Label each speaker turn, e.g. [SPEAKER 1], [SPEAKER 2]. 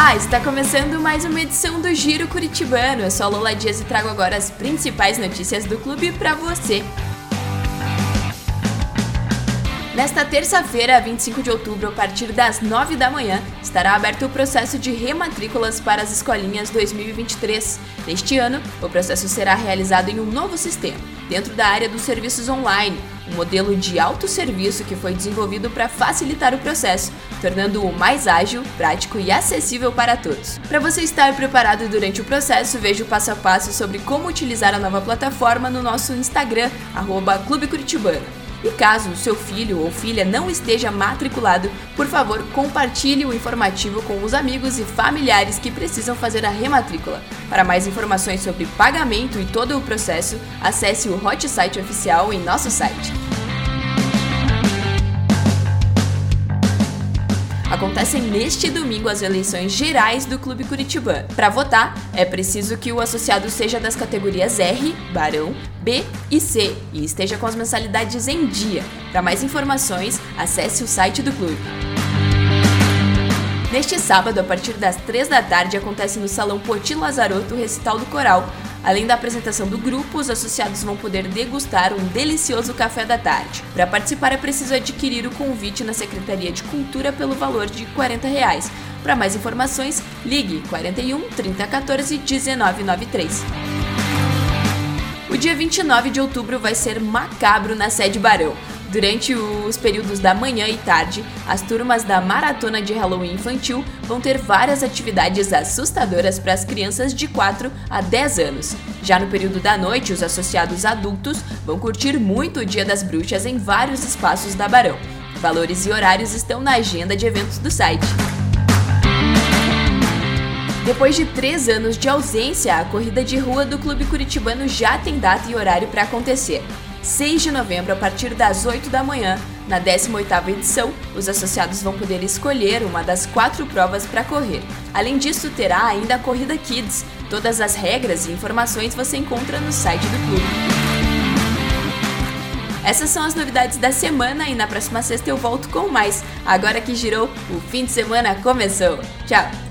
[SPEAKER 1] Olá, está começando mais uma edição do Giro Curitibano. Eu sou a Lola Dias e trago agora as principais notícias do clube para você. Nesta terça-feira, 25 de outubro, a partir das 9 da manhã, estará aberto o processo de rematrículas para as escolinhas 2023. Neste ano, o processo será realizado em um novo sistema, dentro da área dos serviços online, um modelo de autosserviço que foi desenvolvido para facilitar o processo, tornando-o mais ágil, prático e acessível para todos. Para você estar preparado durante o processo, veja o passo a passo sobre como utilizar a nova plataforma no nosso Instagram, arroba Clube Curitibano. E caso seu filho ou filha não esteja matriculado, por favor, compartilhe o informativo com os amigos e familiares que precisam fazer a rematrícula. Para mais informações sobre pagamento e todo o processo, acesse o Hot Site oficial em nosso site. Acontecem neste domingo as eleições gerais do Clube Curitibano. Para votar, é preciso que o associado seja das categorias R, Barão, B e C e esteja com as mensalidades em dia. Para mais informações, acesse o site do clube. Neste sábado, a partir das 3 da tarde, acontece no Salão Poti Lazarotto o recital do coral, Além da apresentação do grupo, os associados vão poder degustar um delicioso café da tarde. Para participar é preciso adquirir o convite na Secretaria de Cultura pelo valor de 40 reais. Para mais informações, ligue 41 3014 1993. O dia 29 de outubro vai ser macabro na sede Barão. Durante os períodos da manhã e tarde, as turmas da Maratona de Halloween Infantil vão ter várias atividades assustadoras para as crianças de 4 a 10 anos. Já no período da noite, os associados adultos vão curtir muito o Dia das Bruxas em vários espaços da Barão. Valores e horários estão na agenda de eventos do site. Depois de três anos de ausência, a corrida de rua do Clube Curitibano já tem data e horário para acontecer. 6 de novembro, a partir das 8 da manhã. Na 18ª edição, os associados vão poder escolher uma das quatro provas para correr. Além disso, terá ainda a Corrida Kids. Todas as regras e informações você encontra no site do clube. Essas são as novidades da semana e na próxima sexta eu volto com mais. Agora que girou, o fim de semana começou. Tchau!